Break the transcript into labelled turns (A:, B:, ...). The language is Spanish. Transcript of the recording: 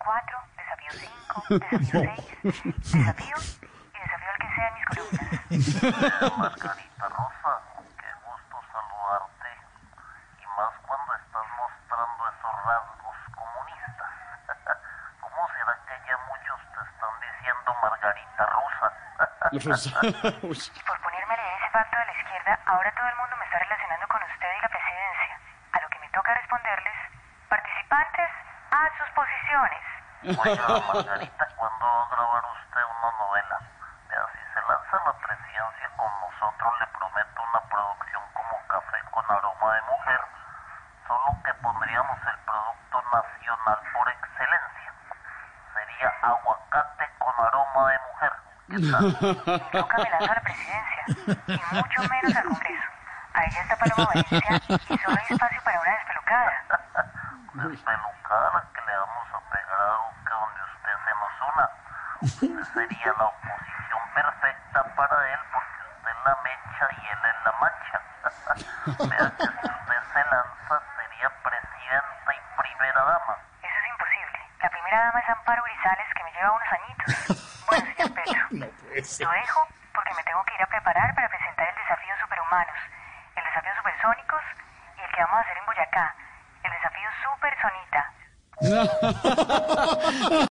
A: 4, desafío 5, desafío 6, desafío y desafío al que sea en mis columnas.
B: Margarita Rosa, qué gusto saludarte. Y más cuando estás mostrando esos rasgos comunistas. ¿Cómo será que ya muchos te están diciendo Margarita Rosa?
A: Y por ponerme a leer ese pacto de la izquierda, ahora todo el mundo me está relacionando con usted y la presidencia. A lo que me toca responderles, participantes a sus posiciones.
B: Oiga, Margarita, ¿cuándo va a grabar usted una novela? Vea, si se lanza a la presidencia con nosotros, le prometo una producción como café con aroma de mujer, solo que pondríamos el producto nacional por excelencia. Sería aguacate con aroma de mujer. ¿Qué tal?
A: Nunca me lanzo a la presidencia, y mucho menos al Congreso. Ahí ya está Paloma Valencia y solo hay espacio para una despelucada.
B: Despelucada que le vamos a pegar a Duque donde usted se nos una. Usted sería la oposición perfecta para él porque usted es la mecha y él es la mancha. Vea que si usted se lanza sería presidenta y primera dama.
A: Eso es imposible. La primera dama es Amparo Grisales, que me lleva unos añitos. Bueno, señor Petro,
C: No
A: lo dejo porque me tengo que ir a preparar para presentar el desafío Superhumanos, el desafío Supersónicos y el que vamos a hacer en Boyacá, el desafío Supersonita. 哈哈哈哈哈